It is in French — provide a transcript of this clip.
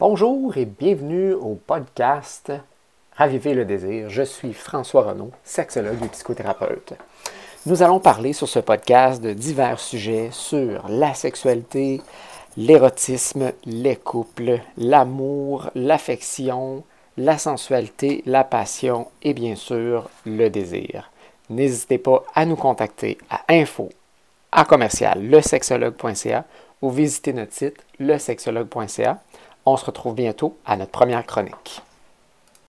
Bonjour et bienvenue au podcast Raviver le désir. Je suis François Renaud, sexologue et psychothérapeute. Nous allons parler sur ce podcast de divers sujets sur la sexualité, l'érotisme, les couples, l'amour, l'affection, la sensualité, la passion et bien sûr le désir. N'hésitez pas à nous contacter à info à commercial lesexologue.ca ou visiter notre site lesexologue.ca. On se retrouve bientôt à notre première chronique.